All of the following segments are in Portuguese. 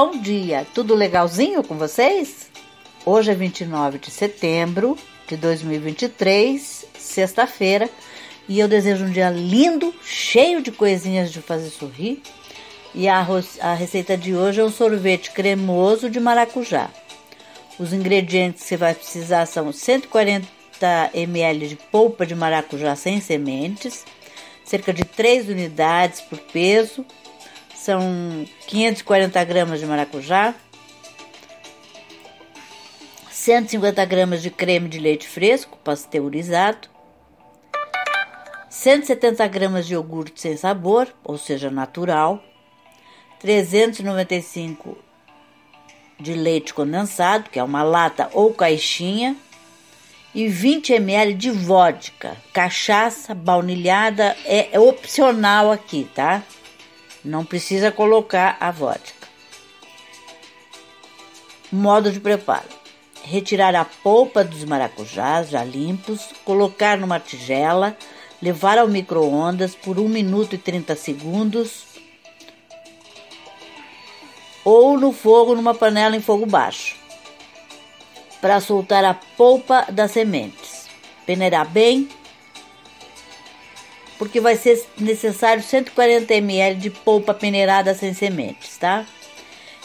Bom dia, tudo legalzinho com vocês? Hoje é 29 de setembro de 2023, sexta-feira, e eu desejo um dia lindo, cheio de coisinhas de fazer sorrir. E a, a receita de hoje é um sorvete cremoso de maracujá. Os ingredientes que você vai precisar são 140 ml de polpa de maracujá sem sementes, cerca de 3 unidades por peso, são 540 gramas de maracujá, 150 gramas de creme de leite fresco pasteurizado, 170 gramas de iogurte sem sabor, ou seja, natural, 395 de leite condensado, que é uma lata ou caixinha, e 20 ml de vodka. Cachaça baunilhada é, é opcional aqui, tá? Não precisa colocar a vodka. Modo de preparo: retirar a polpa dos maracujás já limpos, colocar numa tigela, levar ao micro-ondas por 1 minuto e 30 segundos ou no fogo numa panela em fogo baixo para soltar a polpa das sementes. Peneirar bem, porque vai ser necessário 140 ml de polpa peneirada sem sementes, tá?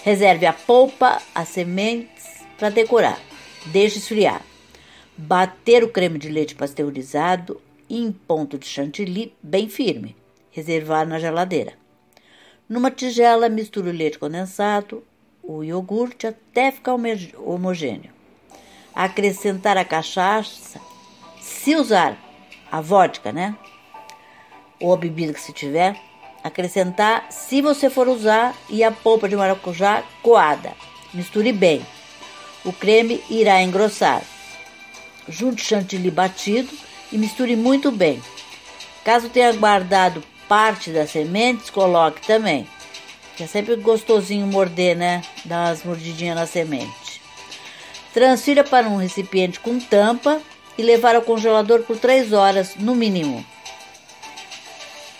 Reserve a polpa, as sementes para decorar. Deixe esfriar. Bater o creme de leite pasteurizado em ponto de chantilly bem firme. Reservar na geladeira. Numa tigela, misture o leite condensado, o iogurte até ficar homogêneo. Acrescentar a cachaça, se usar a vodka, né? Ou a bebida que se tiver, acrescentar, se você for usar, e a polpa de maracujá coada. Misture bem. O creme irá engrossar. Junte chantilly batido e misture muito bem. Caso tenha guardado parte das sementes, coloque também. Que é sempre gostosinho morder, né? Dar umas mordidinhas na semente. Transfira para um recipiente com tampa e levar ao congelador por 3 horas no mínimo.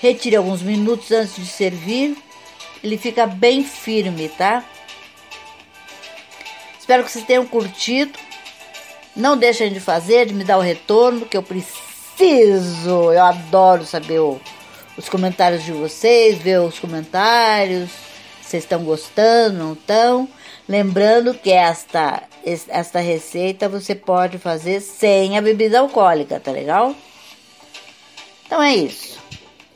Retire alguns minutos antes de servir. Ele fica bem firme, tá? Espero que vocês tenham curtido. Não deixem de fazer, de me dar o retorno, que eu preciso. Eu adoro saber o, os comentários de vocês, ver os comentários. Vocês estão gostando, não estão? Lembrando que esta, esta receita você pode fazer sem a bebida alcoólica, tá legal? Então é isso.